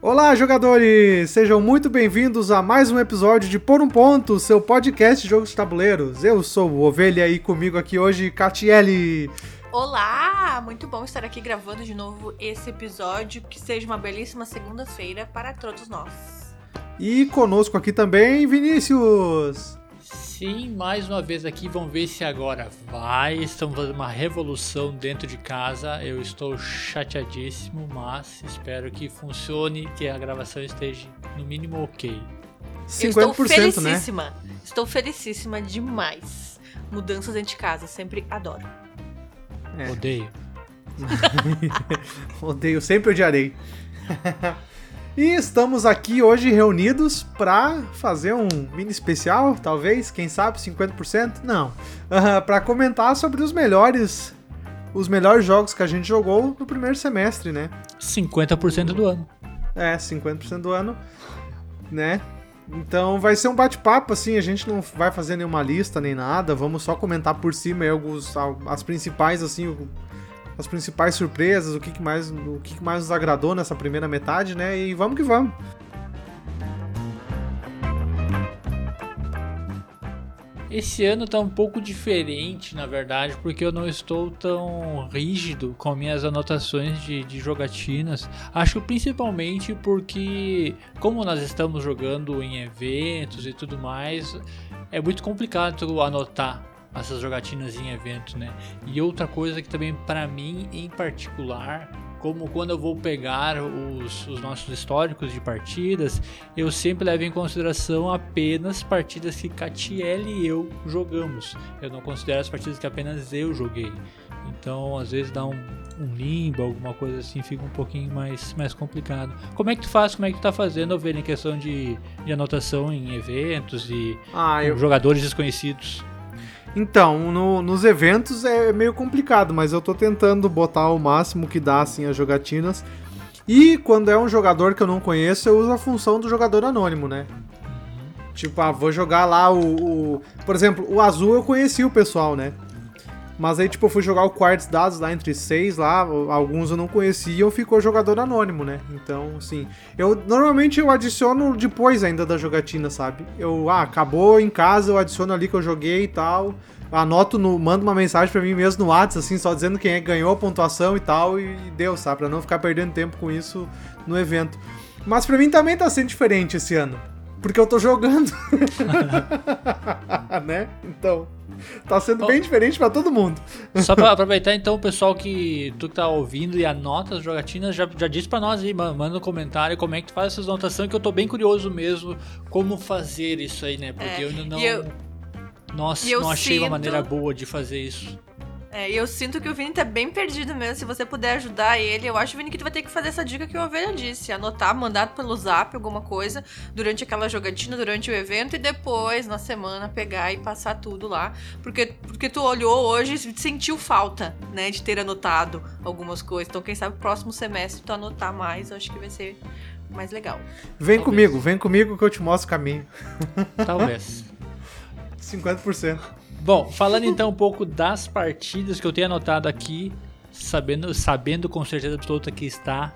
Olá, jogadores! Sejam muito bem-vindos a mais um episódio de Por um Ponto, seu podcast de jogos de tabuleiros. Eu sou o Ovelha e comigo aqui hoje, Catiele. Olá! Muito bom estar aqui gravando de novo esse episódio. Que seja uma belíssima segunda-feira para todos nós. E conosco aqui também, Vinícius. Sim, mais uma vez aqui, vamos ver se agora vai. Estamos fazendo uma revolução dentro de casa. Eu estou chateadíssimo, mas espero que funcione, que a gravação esteja no mínimo ok. 50%, Eu estou né? felicíssima. Estou felicíssima demais. Mudanças dentro de casa, sempre adoro. É. Odeio. Odeio, sempre odiarei. e estamos aqui hoje reunidos para fazer um mini especial, talvez, quem sabe, 50%? Não. para comentar sobre os melhores os melhores jogos que a gente jogou no primeiro semestre, né? 50% do ano. É, 50% do ano, né? Então vai ser um bate-papo, assim, a gente não vai fazer nenhuma lista nem nada, vamos só comentar por cima aí alguns, as principais, assim, as principais surpresas, o que, que mais o que, que mais nos agradou nessa primeira metade, né? E vamos que vamos. Esse ano tá um pouco diferente, na verdade, porque eu não estou tão rígido com minhas anotações de, de jogatinas. Acho principalmente porque, como nós estamos jogando em eventos e tudo mais, é muito complicado anotar essas jogatinas em eventos, né? E outra coisa que também, para mim em particular, como quando eu vou pegar os, os nossos históricos de partidas, eu sempre levo em consideração apenas partidas que Catiele e eu jogamos. Eu não considero as partidas que apenas eu joguei. Então, às vezes dá um, um limbo, alguma coisa assim, fica um pouquinho mais, mais complicado. Como é que tu faz? Como é que tu tá fazendo, Ovelha, em questão de, de anotação em eventos e Ah, com jogadores desconhecidos? Então, no- nos eventos é meio complicado, mas eu tô tentando botar o máximo que dá, assim, as jogatinas. E quando é um jogador que eu não conheço, eu uso a função do jogador anônimo, né? Tipo, ah, vou jogar lá o, o- Por exemplo, o azul eu conheci o pessoal, né? Mas aí, tipo, eu fui jogar o quartos dados lá entre seis lá, alguns eu não conhecia e ficou jogador anônimo, né? Então, assim, eu normalmente eu adiciono depois ainda da jogatina, sabe? Eu, ah, acabou em casa, eu adiciono ali que eu joguei e tal. Anoto no. Mando uma mensagem pra mim mesmo no WhatsApp, assim, só dizendo quem é que ganhou a pontuação e tal, e deu, sabe? Pra não ficar perdendo tempo com isso no evento. Mas pra mim também tá sendo diferente esse ano. Porque eu tô jogando. né? Então. Tá sendo bem diferente pra todo mundo. Só pra aproveitar então o pessoal que tu que tá ouvindo e anota as jogatinas, já, já diz pra nós aí, ma- manda um comentário como é que tu faz essas anotações, que eu tô bem curioso mesmo como fazer isso aí, né? Porque É, eu ainda não. eu- Nossa, eu não achei uma sinto- maneira boa de fazer isso. É, e eu sinto que o Vini tá bem perdido mesmo. Se você puder ajudar ele, eu acho, Vini, que tu vai ter que fazer essa dica que o Ovelha disse. Anotar, mandar pelo zap alguma coisa durante aquela jogatina, durante o evento, e depois, na semana, pegar e passar tudo lá. Porque, porque tu olhou hoje e sentiu falta, né, de ter anotado algumas coisas. Então, quem sabe, próximo semestre tu anotar mais, eu acho que vai ser mais legal. Vem Talvez. comigo, vem comigo que eu te mostro o caminho. Talvez. 50%. Bom, falando então um pouco das partidas que eu tenho anotado aqui, sabendo, sabendo com certeza absoluta que está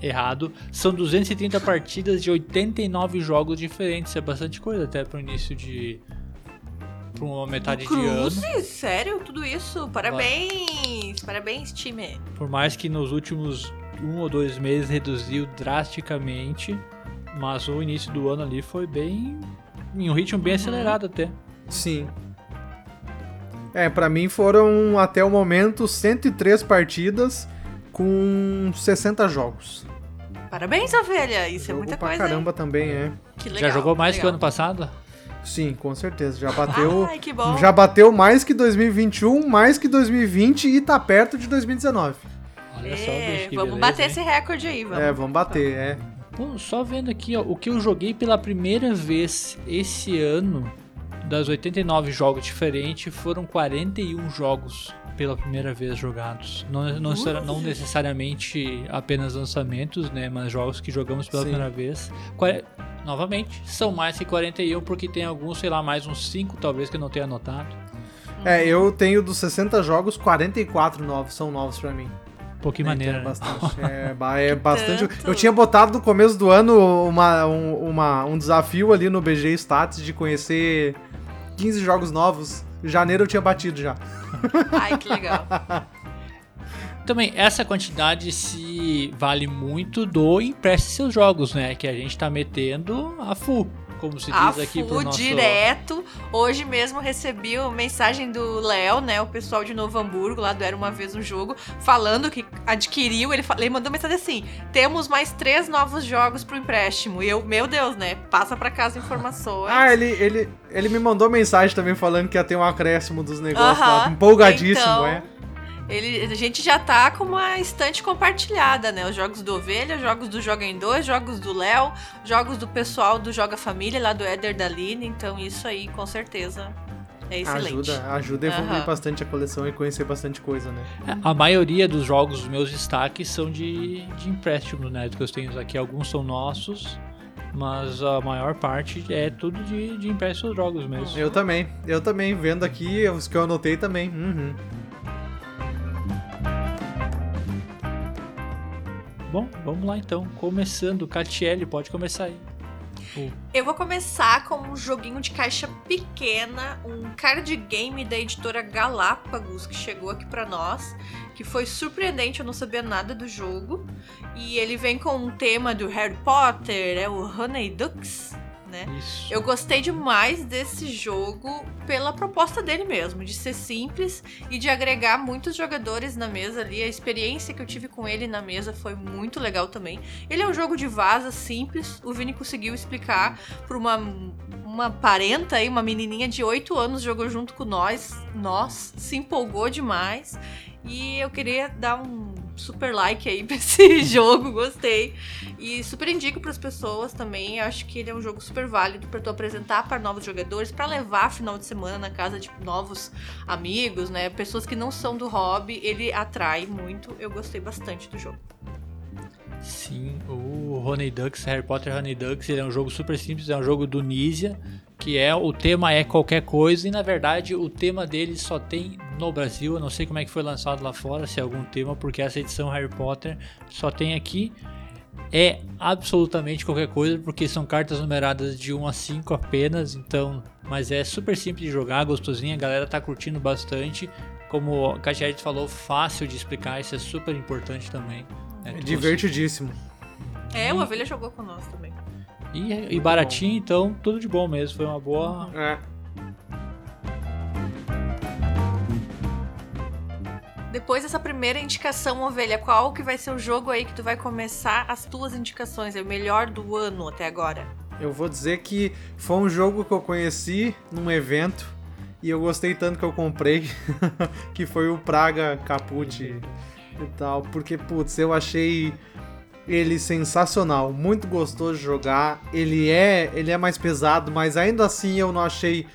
errado, são 230 partidas de 89 jogos diferentes. É bastante coisa até para o início de. para uma metade de ano. Sério? Tudo isso? Parabéns! Parabéns, time! Por mais que nos últimos um ou dois meses reduziu drasticamente, mas o início do ano ali foi bem. em um ritmo bem acelerado até. Sim. É, pra mim foram até o momento 103 partidas com 60 jogos. Parabéns, ovelha! Isso é Jogo muita pra coisa, hein? caramba também, é. Que legal. Já jogou mais que o legal. ano passado? Sim, com certeza. Já bateu. Ai, que bom. Já bateu mais que 2021, mais que 2020 e tá perto de 2019. Olha só, É, bicho, que vamos beleza, bater hein? esse recorde aí, vamos. É, vamos bater, é. Bom, só vendo aqui, ó, o que eu joguei pela primeira vez esse ano, das 89 jogos diferentes, foram 41 jogos pela primeira vez jogados. Não, não, será- não necessariamente apenas lançamentos, né, mas jogos que jogamos pela Sim. primeira vez. Qua- Novamente, são mais que 41, porque tem alguns, sei lá, mais uns 5 talvez que eu não tenha anotado. É, eu tenho dos 60 jogos, 44 novos são novos pra mim. pouquinho maneira. É né? bastante. É, é bastante. tanto. Eu tinha botado no começo do ano uma, um, uma- um desafio ali no BG Stats de conhecer 15 jogos novos. Janeiro eu tinha batido já. Ai, que legal. Também, essa quantidade se vale muito do empreste seus jogos, né? Que a gente tá metendo a full, como se diz A aqui pro nosso... direto. Hoje mesmo recebi uma mensagem do Léo, né? O pessoal de Novo Hamburgo, lá do Era Uma Vez um Jogo, falando que adquiriu. Ele, fa- ele mandou mensagem assim: temos mais três novos jogos pro empréstimo. E eu, meu Deus, né? Passa pra casa informações. Ah, ele, ele, ele me mandou mensagem também falando que ia ter um acréscimo dos negócios lá. Aham. Empolgadíssimo, Então, é. Ele, a gente já tá com uma estante compartilhada, né? Os jogos do Ovelha, jogos do Joga em Dois, jogos do Léo, jogos do pessoal do Joga Família, lá do Éder da Line. Então, isso aí, com certeza, é excelente. Ajuda, ajuda a evoluir Aham. bastante a coleção e conhecer bastante coisa, né? A maioria dos jogos, os meus destaques, são de, de empréstimo, né? Que eu tenho aqui. Alguns são nossos, mas a maior parte é tudo de, de empréstimo dos jogos mesmo. Eu também, eu também, vendo aqui, os que eu anotei também. Uhum. Bom, vamos lá então. Começando, Catiele, pode começar aí. Eu vou começar com um joguinho de caixa pequena, um card game da editora Galápagos que chegou aqui pra nós, que foi surpreendente, eu não sabia nada do jogo. E ele vem com um tema do Harry Potter, é o Honey Ducks, né? Isso. Eu gostei demais desse jogo pela proposta dele mesmo, de ser simples e de agregar muitos jogadores na mesa ali. A experiência que eu tive com ele na mesa foi muito legal também. Ele é um jogo de vaza simples, o Vini conseguiu explicar para uma, uma parenta aí, uma menininha de 8 anos jogou junto com nós, nós, se empolgou demais. E eu queria dar um super like aí pra esse jogo, gostei. E super indico para as pessoas também. Acho que ele é um jogo super válido para tu apresentar para novos jogadores, para levar final de semana na casa de novos amigos, né? Pessoas que não são do hobby. Ele atrai muito. Eu gostei bastante do jogo. Sim, o Honey Ducks, Harry Potter Honey Ducks, ele é um jogo super simples, é um jogo do Nisia, que é o tema é qualquer coisa e na verdade o tema dele só tem no Brasil, eu não sei como é que foi lançado lá fora, se é algum tema, porque essa edição Harry Potter só tem aqui. É absolutamente qualquer coisa, porque são cartas numeradas de 1 a 5 apenas, então, mas é super simples de jogar, gostosinha, a galera tá curtindo bastante. Como a Katia falou, fácil de explicar, isso é super importante também. né? É Tu divertidíssimo. É, o Ovelha jogou nós também. E, e baratinho, então tudo de bom mesmo. Foi uma boa. É. Depois dessa primeira indicação, Ovelha, qual que vai ser o jogo aí que tu vai começar as tuas indicações? É o melhor do ano até agora. Eu vou dizer que foi um jogo que eu conheci num evento e eu gostei tanto que eu comprei, que foi o Praga Caput e tal, porque putz, eu achei ele sensacional, muito gostoso de jogar. Ele é, ele é mais pesado, mas ainda assim eu não achei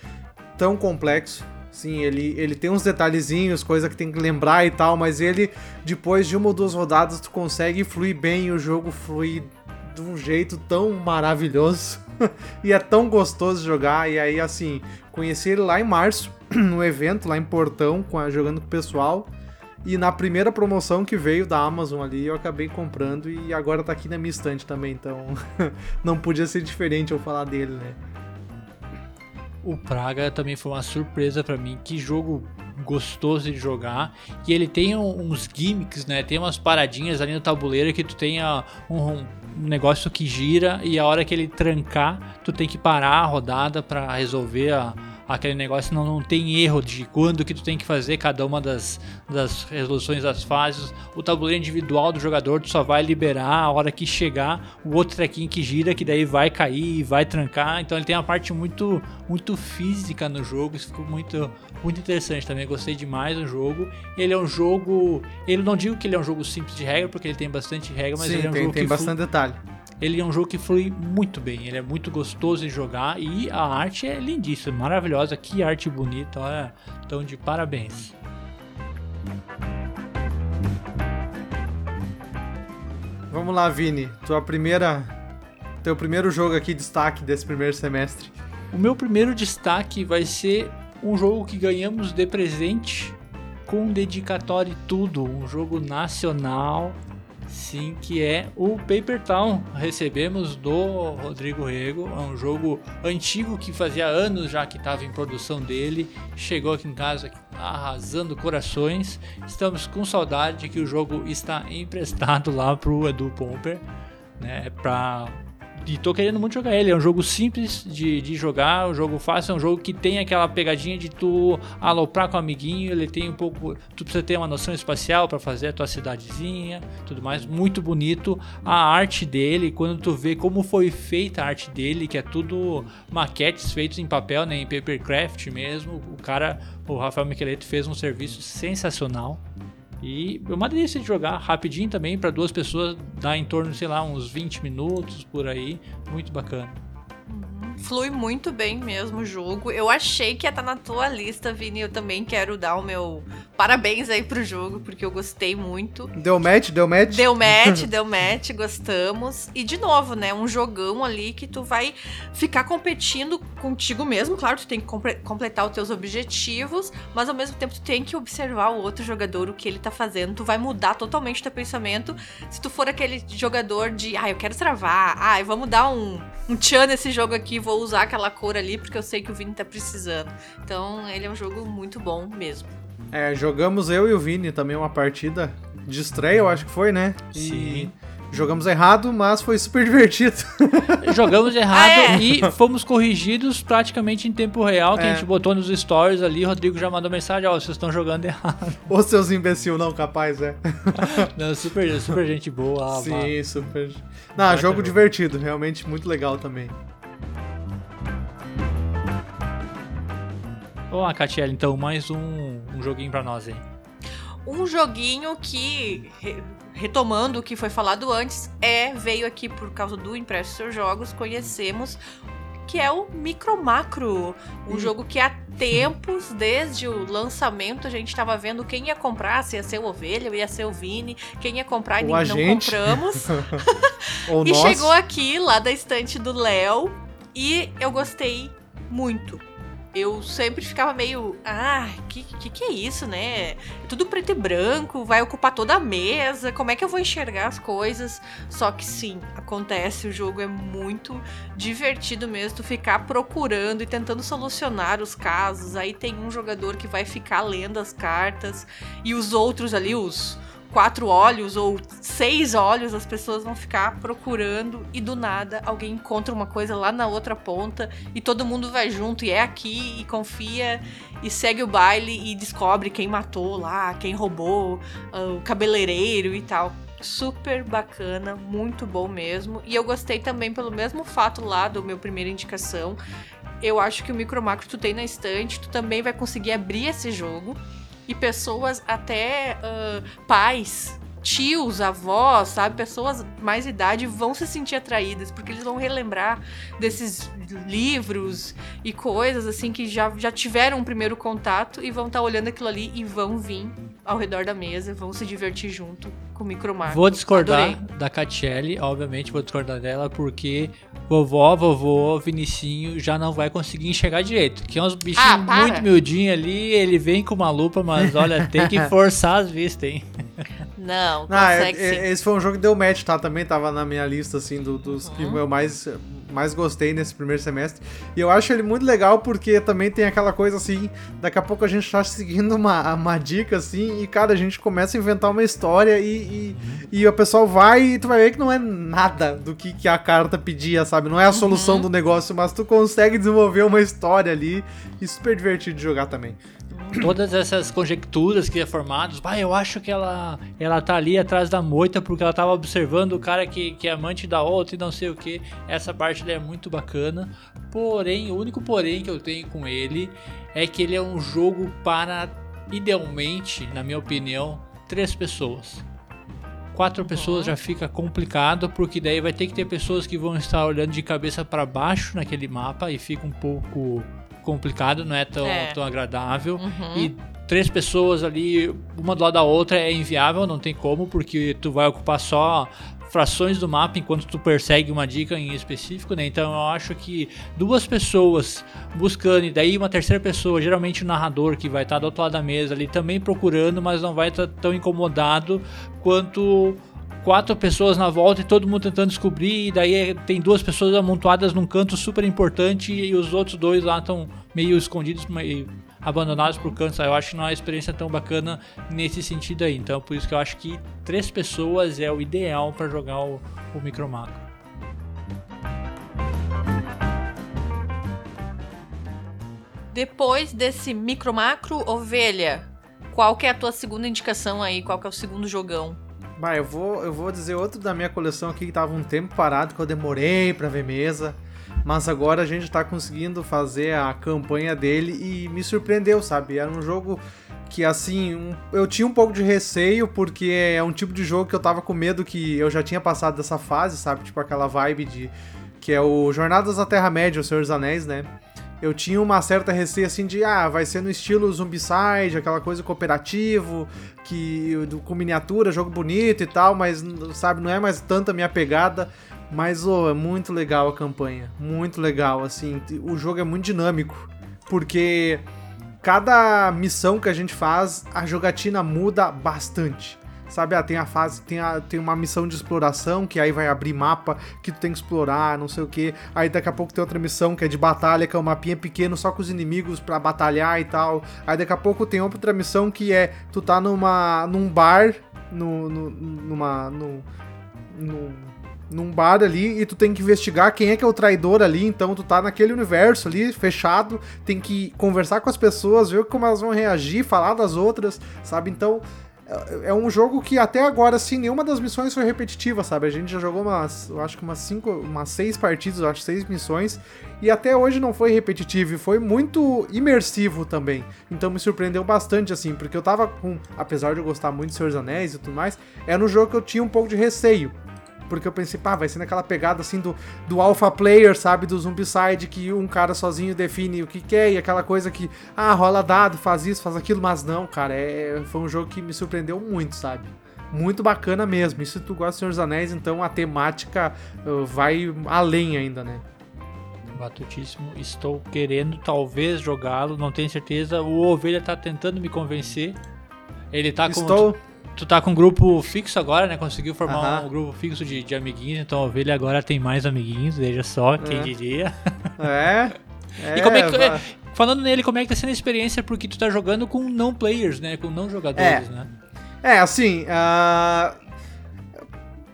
tão complexo. Sim, ele, ele tem uns detalhezinhos, coisa que tem que lembrar e tal, mas ele, depois de uma ou duas rodadas, tu consegue fluir bem o jogo flui de um jeito tão maravilhoso. e é tão gostoso jogar. E aí, assim, conheci ele lá em março, no evento, lá em Portão, com a- jogando com o pessoal. E na primeira promoção que veio da Amazon ali, eu acabei comprando e agora tá aqui na minha estante também, então não podia ser diferente eu falar dele, né? O Praga também foi uma surpresa pra mim. Que jogo gostoso de jogar. E ele tem uns gimmicks, né? Tem umas paradinhas ali no tabuleiro que tu tem um, negócio que gira e a hora que ele trancar, tu tem que parar a rodada pra resolver a- aquele negócio. Não, não tem erro de quando que tu tem que fazer cada uma das, das resoluções das fases. O tabuleiro individual do jogador, tu só vai liberar a hora que chegar o outro trequinho que gira, que daí vai cair e vai trancar. Então ele tem uma parte muito, muito física no jogo. Isso ficou muito, muito interessante também. Gostei demais do jogo. Ele é um jogo. Ele não digo que ele é um jogo simples de regra, porque ele tem bastante regra, mas Sim, ele é um tem, jogo tem que bastante detalhe. Ele é um jogo que flui muito bem, ele é muito gostoso de jogar e a arte é lindíssima, maravilhosa, que arte bonita, olha, então de parabéns. Vamos lá, Vini. Tua primeira. Teu primeiro jogo aqui, destaque desse primeiro semestre. O meu primeiro destaque vai ser um jogo que ganhamos de presente com dedicatório e tudo, um jogo nacional, sim, que é o Paper Town. Recebemos do Rodrigo Rego, é um jogo antigo que fazia anos já que estava em produção dele, chegou aqui em casa arrasando corações. Estamos com saudade de que o jogo está emprestado lá pro Edu Pomper, né, para e tô querendo muito jogar ele. É um jogo simples de, de jogar, um jogo fácil, é um jogo que tem aquela pegadinha de tu aloprar com o amiguinho. Ele tem um pouco. Tu precisa ter uma noção espacial para fazer a tua cidadezinha, tudo mais. Muito bonito. A arte dele, quando tu vê como foi feita a arte dele, que é tudo maquetes feitos em papel, né, em papercraft mesmo. O cara, o Rafael Micheletti, fez um serviço sensacional. E é uma delícia de jogar rapidinho também, para duas pessoas, dá em torno, sei lá, uns 20 minutos por aí. Muito bacana. Flui muito bem mesmo o jogo. Eu achei que ia estar tá na tua lista, Vini. Eu também quero dar o meu parabéns aí pro jogo, porque eu gostei muito. Deu match, deu match? Deu match, deu match, gostamos. E de novo, né? Um jogão ali que tu vai ficar competindo contigo mesmo. Claro, tu tem que completar os teus objetivos, mas ao mesmo tempo tu tem que observar o outro jogador, o que ele tá fazendo. Tu vai mudar totalmente teu pensamento se tu for aquele jogador de, ah, eu quero travar, ah, vamos dar um, um tchan nesse jogo aqui, vou usar aquela cor ali porque eu sei que o Vini tá precisando. Então, ele é um jogo muito bom mesmo. É, jogamos eu e o Vini também uma partida de estreia, eu acho que foi, né? E Sim. Jogamos errado, mas foi super divertido. Jogamos errado ah, é? e fomos corrigidos praticamente em tempo real, que é. a gente botou nos stories ali, o Rodrigo já mandou mensagem, ó, oh, vocês estão jogando errado. Ô seus imbecil, não, capaz, é. não, super, super gente boa. Sim, super. Não, jogo divertido, realmente muito legal também. Ó, oh, Catiele, então mais um, um joguinho pra nós aí. Um joguinho que, retomando o que foi falado antes, é veio aqui por causa do Impresso Jogos, conhecemos que é o Micro Macro, um hum. jogo que há tempos, desde o lançamento, a gente estava vendo quem ia comprar, se ia ser o Ovelha, ia ser o Vini, quem ia comprar e não gente. compramos. e nós. chegou aqui, lá da estante do Léo, e eu gostei muito eu sempre ficava meio, ah, que, que que é isso, né? Tudo preto e branco, vai ocupar toda a mesa, como é que eu vou enxergar as coisas? Só que sim, acontece, o jogo é muito divertido mesmo, tu ficar procurando e tentando solucionar os casos. Aí tem um jogador que vai ficar lendo as cartas e os outros ali, os quatro olhos ou seis olhos, as pessoas vão ficar procurando e do nada alguém encontra uma coisa lá na outra ponta e todo mundo vai junto e é aqui e confia e segue o baile e descobre quem matou lá, quem roubou, ah, o cabeleireiro e tal. Super bacana, muito bom mesmo. E eu gostei também pelo mesmo fato lá do meu primeira indicação. Eu acho que o micro macro tu tem na estante, tu também vai conseguir abrir esse jogo e pessoas até uh, pais tios, avós, sabe, pessoas mais idade vão se sentir atraídas porque eles vão relembrar desses livros e coisas assim que já, já tiveram um primeiro contato e vão estar tá olhando aquilo ali e vão vir ao redor da mesa, vão se divertir junto com. Vou discordar Adorei. da Catiele, obviamente vou discordar dela, porque vovó, vovô, Vinicinho já não vai conseguir enxergar direito. Que é uns bichinhos ah, muito miudinhos ali, ele vem com uma lupa, mas olha, tem que forçar as vistas, hein? Não, ah, consegue é, sim. Esse foi um jogo que deu match, tá? Também tava na minha lista, assim, do, dos uhum. que eu mais mais gostei nesse primeiro semestre. E eu acho ele muito legal porque também tem aquela coisa assim, daqui a pouco a gente tá seguindo uma, uma dica assim, e cara, a gente começa a inventar uma história e, e, uhum. e o pessoal vai e tu vai ver que não é nada do que, que a carta pedia, sabe? Não é a solução uhum. do negócio, mas tu consegue desenvolver uma história ali e super divertido de jogar também todas essas conjecturas que é formadas, bah, eu acho que ela ela tá ali atrás da moita porque ela tava observando o cara que, que é amante da outra e não sei o que. Essa parte é muito bacana. Porém, o único porém que eu tenho com ele é que ele é um jogo para idealmente, na minha opinião, três pessoas. Quatro pessoas já fica complicado, porque daí vai ter que ter pessoas que vão estar olhando de cabeça para baixo naquele mapa e fica um pouco complicado, não é tão, é. tão agradável. Uhum. E três pessoas ali, uma do lado da outra, é inviável, não tem como, porque tu vai ocupar só frações do mapa enquanto tu persegue uma dica em específico, né? Então eu acho que duas pessoas buscando e daí uma terceira pessoa, geralmente o narrador que vai estar do outro lado da mesa ali também procurando, mas não vai estar tão incomodado quanto quatro pessoas na volta e todo mundo tentando descobrir, e daí tem duas pessoas amontoadas num canto super importante e os outros dois lá estão meio escondidos, meio abandonados por canto. Eu acho que não é uma experiência tão bacana nesse sentido aí. Então, por isso que eu acho que três pessoas é o ideal para jogar o, o Micromaco. Depois desse micro macro, ovelha, qual que é a tua segunda indicação aí? Qual que é o segundo jogão? Bah, eu vou, eu vou dizer outro da minha coleção aqui que tava um tempo parado, que eu demorei para ver mesa. Mas agora a gente tá conseguindo fazer a campanha dele e me surpreendeu, sabe? Era um jogo que assim, um, eu tinha um pouco de receio porque é um tipo de jogo que eu tava com medo que eu já tinha passado dessa fase, sabe? Tipo aquela vibe de que é o Jornadas da Terra-média, o Senhor dos Anéis, né? eu tinha uma certa receio assim de, ah, vai ser no estilo Zombicide, aquela coisa cooperativo, que com miniatura, jogo bonito e tal, mas sabe, não é mais tanta minha pegada. Mas oh, é muito legal a campanha, muito legal, assim, o jogo é muito dinâmico, porque cada missão que a gente faz, a jogatina muda bastante. Sabe, ah, tem a fase, tem, a, tem uma missão de exploração que aí vai abrir mapa que tu tem que explorar, não sei o que. Aí daqui a pouco tem outra missão que é de batalha, que é um mapinha pequeno só com os inimigos para batalhar e tal. Aí daqui a pouco tem outra missão que é tu tá numa num bar, no, no numa no, num bar ali e tu tem que investigar quem é que é o traidor ali, então tu tá naquele universo ali fechado, tem que conversar com as pessoas, ver como elas vão reagir, falar das outras, sabe? Então, é, é um jogo que até agora, assim, nenhuma das missões foi repetitiva, sabe? A gente já jogou umas, eu acho que umas cinco, umas seis partidas, eu acho seis missões, e até hoje não foi repetitivo, e foi muito imersivo também. Então me surpreendeu bastante, assim, porque eu tava com, apesar de eu gostar muito de Senhor dos Anéis e tudo mais, era um jogo que eu tinha um pouco de receio porque eu pensei, pá, vai ser naquela pegada assim do, do alpha player, sabe? Do Zombicide, que um cara sozinho define o que quer e aquela coisa que, ah, rola dado, faz isso, faz aquilo, mas não, cara, é, foi um jogo que me surpreendeu muito, sabe? Muito bacana mesmo. E se tu gosta de Senhor dos Anéis, então a temática uh, vai além ainda, né? Batutíssimo. Estou querendo talvez jogá-lo, não tenho certeza. O Ovelha tá tentando me convencer. Ele tá com. Estou tu tá com um grupo fixo agora, né? Conseguiu formar um grupo fixo de, de amiguinhos, então a ovelha agora tem mais amiguinhos, veja só, quem é. diria. É. é e como é que. É, falando nele, como é que tá sendo a experiência? Porque tu tá jogando com não players, né? Com não jogadores, é. né? É, assim. Uh...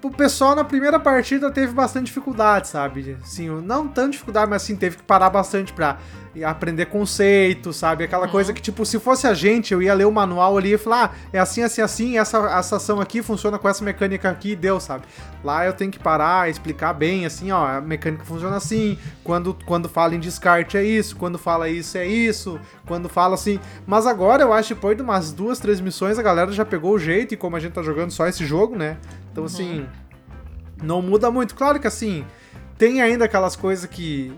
O pessoal na primeira partida teve bastante dificuldade, sabe? Assim, não tanta dificuldade, mas assim, teve que parar bastante pra aprender conceito, sabe? Aquela uhum. coisa que, tipo, se fosse a gente, eu ia ler o manual ali e falar, ah, é assim, assim, assim, essa, essa ação aqui funciona com essa mecânica aqui e deu, sabe? Lá eu tenho que parar, explicar bem, assim, ó, a mecânica funciona assim, quando, quando fala em descarte é isso, quando fala isso é isso, quando fala assim. Mas agora eu acho que depois de umas duas, três missões, a galera já pegou o jeito, e como a gente tá jogando só esse jogo, né? Então, uhum. assim, não muda muito. Claro que, assim, tem ainda aquelas coisas que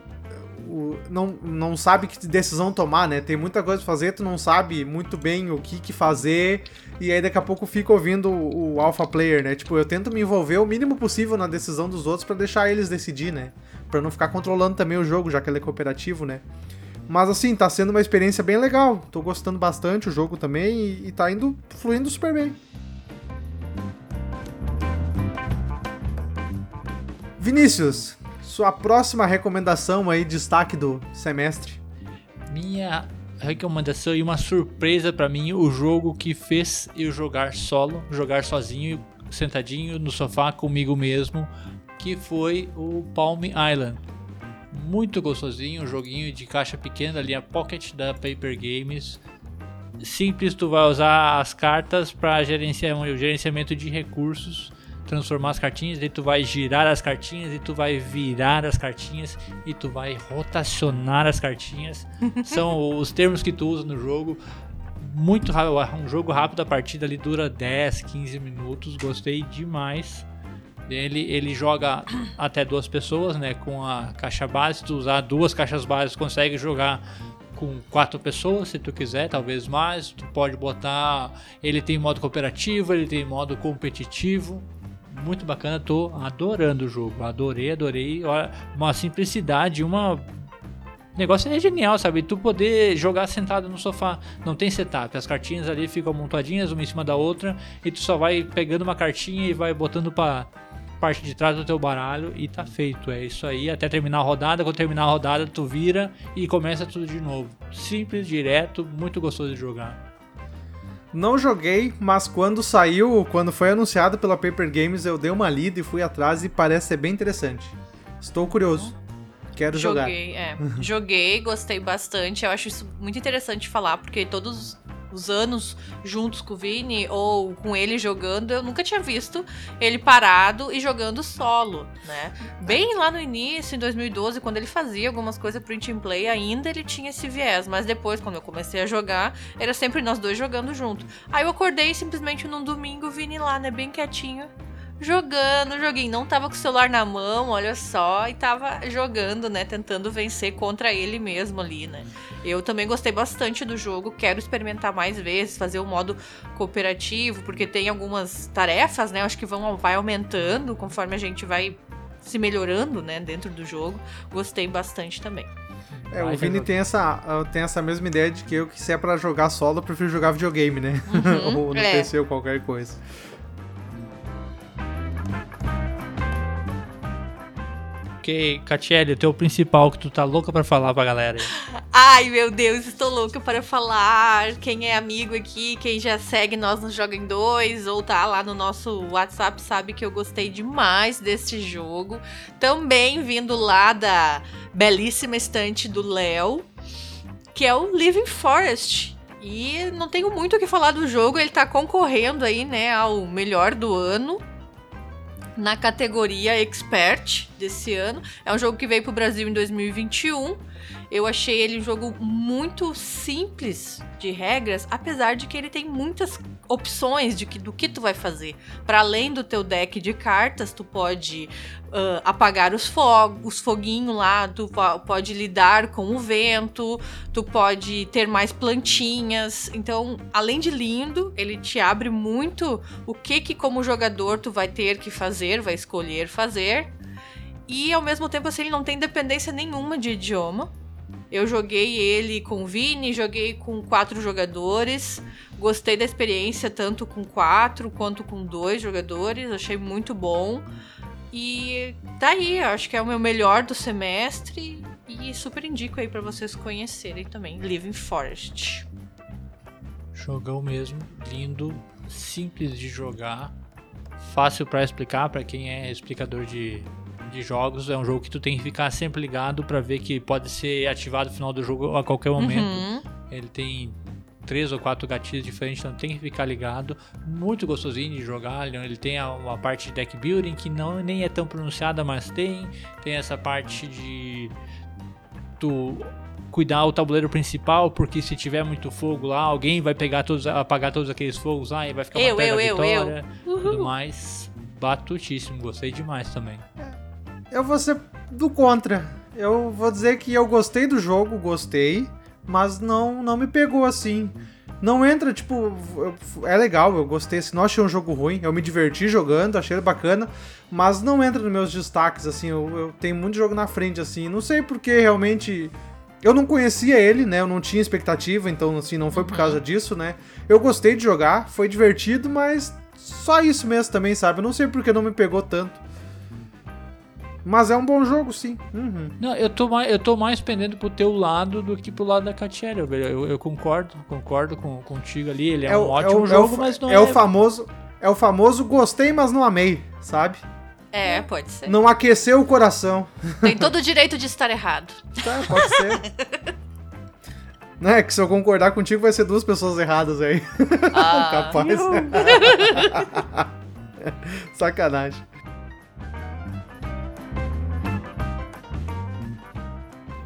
o, não, não sabe que decisão tomar, né? Tem muita coisa pra fazer, tu não sabe muito bem o que, que fazer, e aí daqui a pouco fica ouvindo o, o alpha player, né? Tipo, eu tento me envolver o mínimo possível na decisão dos outros para deixar eles decidir, né? Pra não ficar controlando também o jogo, já que ele é cooperativo, né? Mas assim, tá sendo uma experiência bem legal. Tô gostando bastante o jogo também e, e tá indo fluindo super bem. Vinícius, sua próxima recomendação aí, destaque do semestre. Minha recomendação e uma surpresa para mim, o jogo que fez eu jogar solo, jogar sozinho, sentadinho no sofá comigo mesmo, que foi o Palm Island. Muito gostosinho, um joguinho de caixa pequena linha Pocket da Paper Games. Simples, tu vai usar as cartas para o gerenciamento de recursos transformar as cartinhas, e tu vai girar as cartinhas e tu vai virar as cartinhas e tu vai rotacionar as cartinhas. São os termos que tu usa no jogo. Muito rápido, um jogo rápido, a partida ali dura 10, 15 minutos. Gostei demais. Ele, ele joga até duas pessoas, né? Com a caixa base. Se tu usar duas caixas bases, consegue jogar com quatro pessoas, se tu quiser, talvez mais. Tu pode botar. Ele tem modo cooperativo, ele tem modo competitivo muito bacana, tô adorando o jogo. Adorei, adorei. Uma simplicidade, uma. O negócio é genial, sabe? Tu poder jogar sentado no sofá. Não tem setup. As cartinhas ali ficam amontoadinhas uma em cima da outra. E tu só vai pegando uma cartinha e vai botando pra parte de trás do teu baralho e tá feito. É isso aí, até terminar a rodada. Quando terminar a rodada, tu vira e começa tudo de novo. Simples, direto, muito gostoso de jogar. Não joguei, mas quando saiu, quando foi anunciado pela Paper Games, eu dei uma lida e fui atrás e parece ser bem interessante. Estou curioso. Quero jogar. Joguei, é. Joguei, gostei bastante. Eu acho isso muito interessante falar, porque todos os anos juntos com o Vini ou com ele jogando, eu nunca tinha visto ele parado e jogando solo, né? Bem lá no início, em 2012, quando ele fazia algumas coisas pro Team Play, ainda ele tinha esse viés, mas depois, quando eu comecei a jogar, era sempre nós dois jogando junto. Aí eu acordei simplesmente num domingo, Vini lá, né, bem quietinho, jogando, joguinho. Não tava com o celular na mão, olha só, e tava jogando, né? Tentando vencer contra ele mesmo ali, né? Eu também gostei bastante do jogo, quero experimentar mais vezes, fazer o modo cooperativo, porque tem algumas tarefas, né? Acho que vão vai aumentando conforme a gente vai se melhorando, né, dentro do jogo. Gostei bastante também. É, o Vini tem essa, ah, tem essa mesma ideia de que eu, que se é pra jogar solo, eu prefiro jogar videogame, né? Uhum, ou no é. PC ou qualquer coisa. Ok, Catiele, o teu principal que tu tá louca pra falar pra galera. aí. Ai, meu Deus, estou louca para falar. Quem é amigo aqui, quem já segue nós no Joga em 2 ou tá lá no nosso WhatsApp sabe que eu gostei demais desse jogo. Também vindo lá da belíssima estante do Léo, que é o Living Forest. E não tenho muito o que falar do jogo, ele tá concorrendo aí, né, ao melhor do ano na categoria Expert desse ano. É um jogo que veio pro Brasil em 2021. Eu achei ele um jogo muito simples de regras, apesar de que ele tem muitas opções de que, do que tu vai fazer. Para além do teu deck de cartas, tu pode ah, apagar os fogos, os foguinhos lá, tu po- pode lidar com o vento, tu pode ter mais plantinhas. Então, além de lindo, ele te abre muito o que que como jogador tu vai ter que fazer, vai escolher fazer. E ao mesmo tempo assim, ele não tem dependência nenhuma de idioma. Eu joguei ele com o Vini, joguei com quatro jogadores. Gostei da experiência tanto com quatro quanto com dois jogadores. Achei muito bom. E tá aí, acho que é o meu melhor do semestre. E super indico aí pra vocês conhecerem também. Living Forest. Jogão mesmo, lindo, simples de jogar, fácil pra explicar pra quem é explicador de, de jogos. É um jogo que tu tem que ficar sempre ligado pra ver que pode ser ativado no final do jogo a qualquer momento. Uhum. Ele tem três ou quatro gatilhos diferentes, então tem que ficar ligado. Muito gostosinho de jogar. Ele tem a- uma parte de deck building que não nem é tão pronunciada, mas tem. Tem essa parte de tu cuidar o tabuleiro principal, porque se tiver muito fogo lá, alguém vai pegar todos, apagar todos aqueles fogos lá e vai ficar uma Eu, perda eu, eu, eu. vitória. Tudo mais batutíssimo, gostei demais também. Eu vou ser do contra. Eu vou dizer que eu gostei do jogo, gostei, mas não, não me pegou assim. Não entra, tipo, é legal, eu gostei, assim, não achei um jogo ruim, eu me diverti jogando, achei ele bacana, mas não entra nos meus destaques, assim, eu, eu tenho muito jogo na frente, assim, não sei porque realmente. Eu não conhecia ele, né? Eu não tinha expectativa, então, assim, não foi por causa disso, né? Eu gostei de jogar, foi divertido, mas só isso mesmo também, sabe? Eu não sei porque não me pegou tanto. Mas é um bom jogo, sim. Uhum. Não, eu tô mais, eu tô mais pendendo pro teu lado do que pro lado da Catiele, velho. Eu, eu concordo, concordo com, contigo ali. Ele é, um o- ótimo o- jogo, o- mas não é é. o famoso. É o famoso gostei, mas não amei, sabe? É, pode ser. Não aqueceu o coração. Tem todo o direito de estar errado. Tá, pode ser. Não é que se eu concordar contigo vai ser duas pessoas erradas aí. Ah, Capaz. Sacanagem.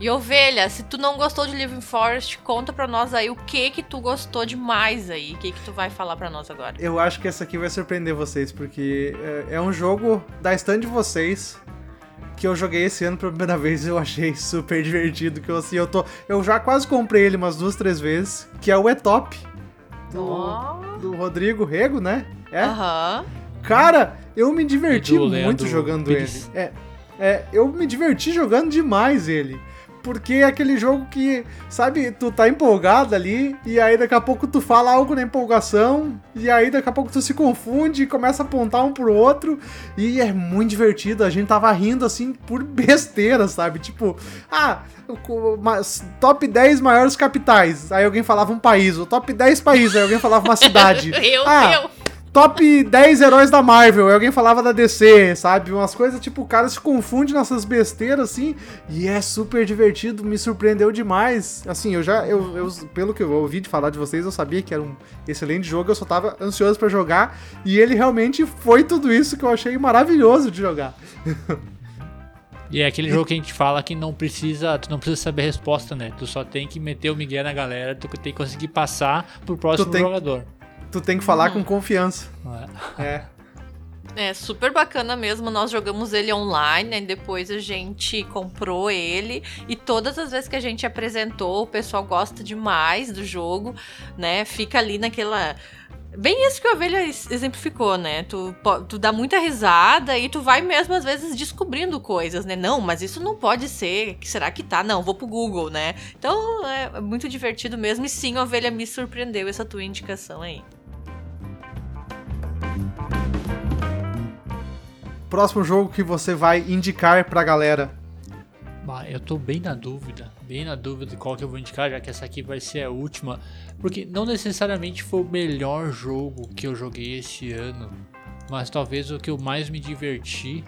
E ovelha, se tu não gostou de Living Forest, conta pra nós aí o que que tu gostou demais aí. O que que tu vai falar pra nós agora? Eu acho que essa aqui vai surpreender vocês, porque é, é um jogo da stand de vocês que eu joguei esse ano pela primeira vez e eu achei super divertido. Que eu, assim, eu, tô, eu já quase comprei ele umas duas, três vezes, que é o Etop, do, Ó. do Rodrigo Rego, né? É? Aham. Cara, eu me diverti muito Leandro jogando Pires. ele. É, é, eu me diverti jogando demais ele. Porque é aquele jogo que, sabe, tu tá empolgado ali, e aí daqui a pouco tu fala algo na empolgação, e aí daqui a pouco tu se confunde e começa a apontar um pro outro, e é muito divertido. A gente tava rindo assim por besteira, sabe? Tipo, ah, top 10 maiores capitais. Aí alguém falava um país, o top 10 países, aí alguém falava uma cidade. Eu, Ah, eu. Top 10 heróis da Marvel, aí alguém falava da DC, sabe? Umas coisas tipo, o cara se confunde nessas besteiras assim, e é super divertido, me surpreendeu demais. Assim, eu já, eu, eu- pelo que eu ouvi de falar de vocês, eu sabia que era um excelente jogo, eu só tava ansioso pra jogar, e ele realmente foi tudo isso que eu achei maravilhoso de jogar. E é aquele jogo que a gente fala que não precisa, tu não precisa saber a resposta, né? Tu só tem que meter o Miguel na galera, tu tem que conseguir passar pro próximo tem- jogador. Tu tem que falar com confiança. é? É. É super bacana mesmo. Nós jogamos ele online, né? Depois a gente comprou ele. E todas as vezes que a gente apresentou, o pessoal gosta demais do jogo, né? Fica ali naquela. Bem isso que a ovelha ex- exemplificou, né? Tu, tu dá muita risada e tu vai mesmo, às vezes, descobrindo coisas, né? Não, mas isso não pode ser. Que será que tá? Não, vou pro Google, né? Então é muito divertido mesmo. E sim, a ovelha me surpreendeu essa tua indicação aí. Próximo jogo que você vai indicar pra galera. Bah, eu tô bem na dúvida, bem na dúvida de qual que eu vou indicar, já que essa aqui vai ser a última. Porque não necessariamente foi o melhor jogo que eu joguei esse ano, mas talvez o que eu mais me diverti.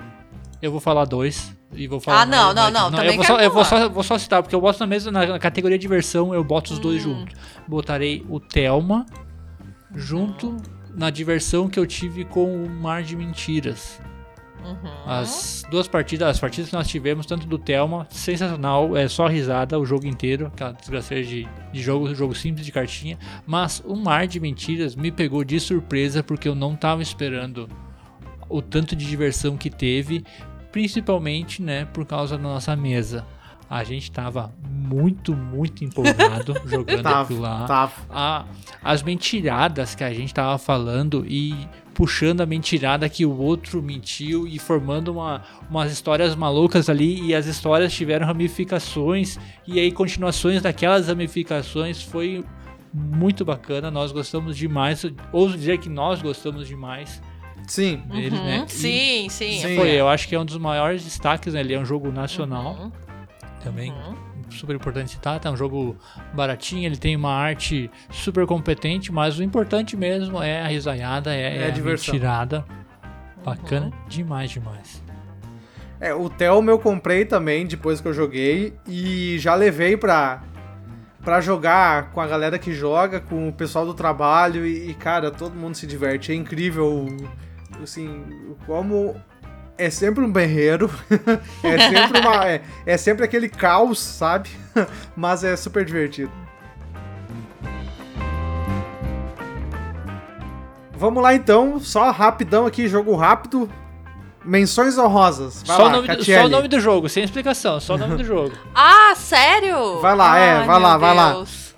Eu vou falar dois. E vou falar Ah, não, mais- não, mais- não, também eu vou só, eu vou só, vou só citar, porque eu boto na mesma na, categoria diversão, eu boto os dois Hum. juntos. Botarei o Thelma junto na diversão que eu tive com o Mar de Mentiras. Uhum. As duas partidas, as partidas que nós tivemos, tanto do Thelma, sensacional, é só risada o jogo inteiro, aquela desgraceira de, de jogo, jogo simples de cartinha. Mas o Mar de Mentiras me pegou de surpresa porque eu não tava esperando o tanto de diversão que teve, principalmente, né, por causa da nossa mesa. A gente tava muito, muito empolgado jogando aquilo lá Tá, a- as mentiradas que a gente tava falando e puxando a mentirada que o outro mentiu e formando uma, umas histórias malucas ali e as histórias tiveram ramificações e aí continuações daquelas ramificações foi muito bacana, nós gostamos demais, ouso dizer que nós gostamos demais sim. dele, Uhum. né? E Sim, sim. Sim. Foi, eu acho que é um dos maiores destaques, né? Ele é um jogo nacional Uhum. Também Uhum. super importante citar, tá um jogo baratinho, ele tem uma arte super competente, mas o importante mesmo é a risaiada, é, É é a a diversão. mentirada. Bacana demais, demais. É, o Thelma eu comprei também depois que eu joguei e já levei pra, pra jogar com a galera que joga, com o pessoal do trabalho e, e, cara, todo mundo se diverte. É incrível, assim, como é sempre um berreiro, é sempre uma, é, é sempre aquele caos, sabe? Mas é super divertido. Vamos lá então, só rapidão aqui, jogo rápido. Menções honrosas. Vai Só, lá, o nome do, só o nome do jogo, sem explicação, só o nome do jogo. Ah, sério? Vai lá, é, Ai, vai lá, meu vai lá. Deus.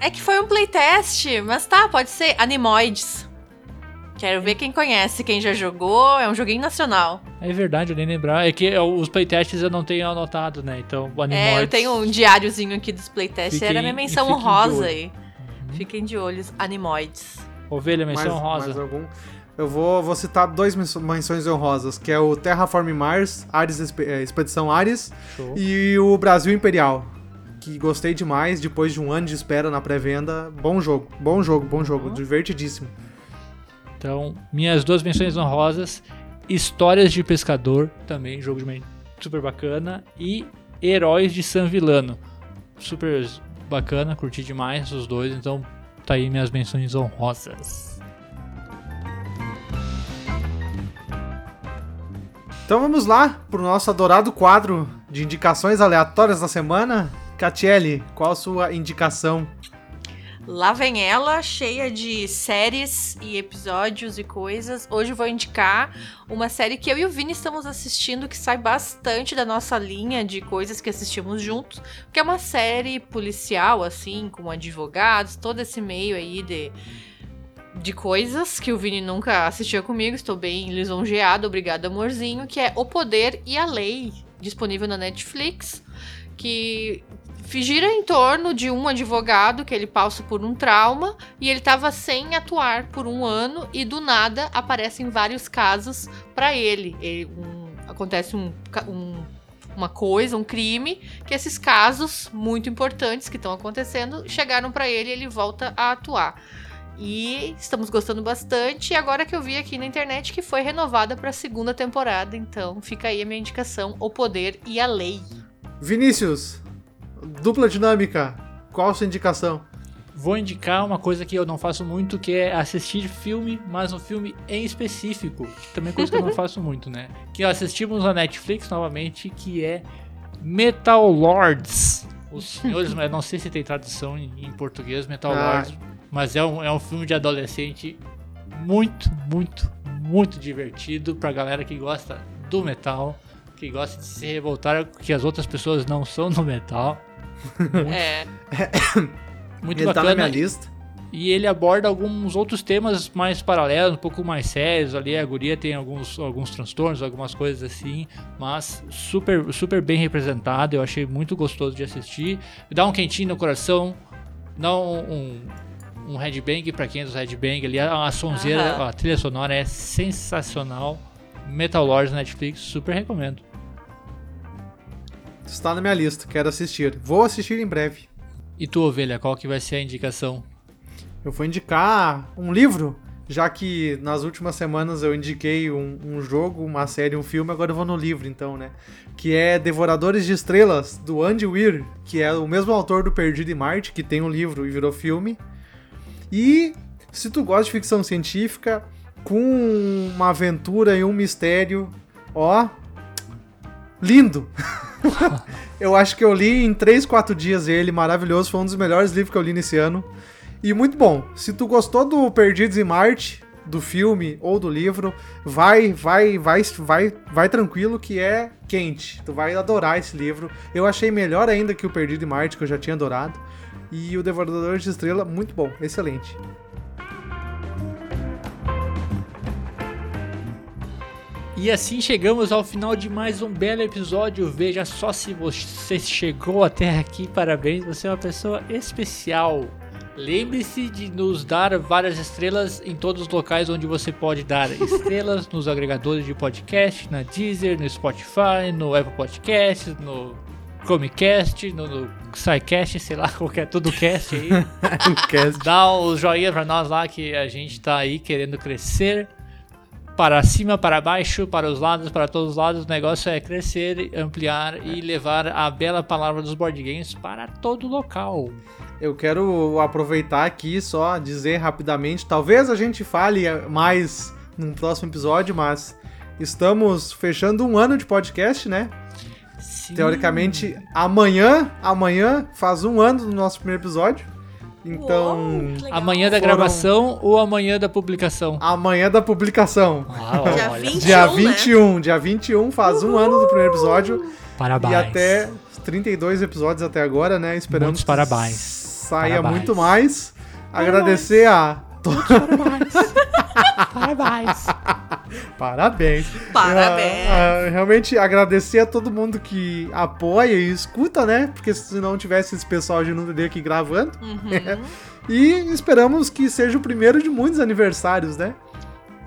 É que foi um playtest, mas tá, pode ser Animoids. Quero ver quem conhece, quem já jogou. É um joguinho nacional. É verdade, eu nem lembrar. É que eu- os playtests eu não tenho anotado, né? Então, o É, eu tenho um diáriozinho aqui dos playtests. Fiquem- Era minha menção honrosa aí. Fiquem de olhos, Animoids. Ovelha, mais, menção rosa. mais algum? Eu vou, vou citar dois menções honrosas, que é o Terraform Mars, Ares, eh, Expedição Ares, Show. e o Brasil Imperial, que gostei demais, depois de um ano de espera na pré-venda. Bom jogo, bom jogo, bom jogo, divertidíssimo. Então, minhas duas menções honrosas, Histórias de Pescador, também jogo de men- super bacana, e Heróis de San Villano. Super bacana, curti demais os dois, então tá aí minhas menções honrosas. Então vamos lá pro nosso adorado quadro de indicações aleatórias da semana. Catiele, qual a sua indicação? Lá vem ela, cheia de séries e episódios e coisas. Hoje vou indicar uma série que eu e o Vini estamos assistindo, que sai bastante da nossa linha de coisas que assistimos juntos, que é uma série policial, assim, com advogados, todo esse meio aí de de coisas que o Vini nunca assistiu comigo. Estou bem lisonjeado. Obrigado, amorzinho. Que é O Poder e a Lei, disponível na Netflix. Que gira em torno de um advogado que ele passa por um trauma e ele estava sem atuar por um ano e do nada aparecem vários casos para ele. ele um, acontece um, um, uma coisa, um crime, que esses casos muito importantes que estão acontecendo chegaram para ele e ele volta a atuar. E estamos gostando bastante. E agora que eu vi aqui na internet que foi renovada para a segunda temporada, então fica aí a minha indicação: O Poder e a Lei. Vinícius, dupla dinâmica, qual a sua indicação? Vou indicar uma coisa que eu não faço muito, que é assistir filme, mas um filme em específico. Também coisa que eu não faço muito, né? Que assistimos na Netflix novamente, que é Metal Lords. Os senhores, não sei se tem tradução em, português, Metal ah. Lords. Mas é um, é um filme de adolescente muito, muito, muito divertido pra galera que gosta do metal, que gosta de se revoltar que as outras pessoas não são do metal. É. Muito ele bacana. Tá na minha lista. E ele aborda alguns outros temas mais paralelos, um pouco mais sérios ali. A guria tem alguns, alguns transtornos, algumas coisas assim, mas super, super bem representado. Eu achei muito gostoso de assistir. Dá um quentinho no coração, dá um, um, um headbang pra quem é dos headbang ali. A sonzeira, uhum. a trilha sonora é sensacional. Metal Lords Netflix, super recomendo. Está na minha lista, quero assistir. Vou assistir em breve. E tu, ovelha, qual que vai ser a indicação? Eu vou indicar um livro, já que nas últimas semanas eu indiquei um, um, jogo, uma série, um filme, agora eu vou no livro então, né? Que é Devoradores de Estrelas, do Andy Weir, que é o mesmo autor do Perdido em Marte, que tem um livro e virou filme. E se tu gosta de ficção científica, com uma aventura e um mistério, ó, lindo! eu acho que eu li em 3, 4 dias ele, maravilhoso. Foi um dos melhores livros que eu li nesse ano. E muito bom. Se tu gostou do Perdidos em Marte, do filme ou do livro, vai, vai, vai, vai, vai tranquilo que é quente. Tu vai adorar esse livro. Eu achei melhor ainda que o Perdido em Marte, que eu já tinha adorado. E o Devorador de Estrela, muito bom, excelente. E assim chegamos ao final de mais um belo episódio. Veja só se você chegou até aqui, parabéns, você é uma pessoa especial. Lembre-se de nos dar várias estrelas em todos os locais onde você pode dar estrelas nos agregadores de podcast, na Deezer, no Spotify, no Apple Podcast, no Chromecast, no, no SciCast, sei lá, qualquer tudo cast aí. Dá o um joinha pra nós lá que a gente tá aí querendo crescer para cima, para baixo, para os lados, para todos os lados. O negócio é crescer, ampliar e levar a bela palavra dos board games para todo local. Eu quero aproveitar aqui só dizer rapidamente, talvez a gente fale mais num próximo episódio, mas estamos fechando um ano de podcast, né? Sim. Teoricamente, amanhã, amanhã faz um ano do nosso primeiro episódio. Então. Uou, amanhã da gravação ou amanhã da publicação? Amanhã da publicação. Ah, dia 21. Dia 21, né? dia 21 faz Uhul. um ano do primeiro episódio. Parabéns. E até 32 episódios até agora, né? Esperamos Muitos parabéns. saia parabéns. muito mais. Parabéns. Agradecer a. parabéns. parabéns. Parabéns. Parabéns. Uh, uh, realmente agradecer a todo mundo que apoia e escuta, né? Porque se não tivesse esse pessoal, não teria aqui gravando. Uhum. e esperamos que seja o primeiro de muitos aniversários, né?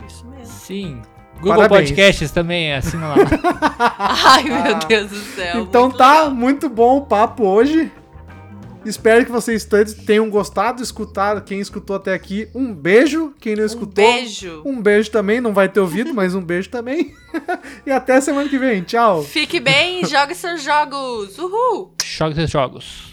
Isso mesmo. Sim. Google Parabéns. Podcasts também, assina lá. Ai, meu Deus do céu. Então muito tá legal. muito bom o papo hoje. Espero que vocês todos tenham gostado, escutado. Quem escutou até aqui, um beijo. Quem não escutou, um beijo. Um beijo também. Não vai ter ouvido, mas um beijo também. e até semana que vem. Tchau. Fique bem e jogue seus jogos. Uhul. Jogue seus jogos.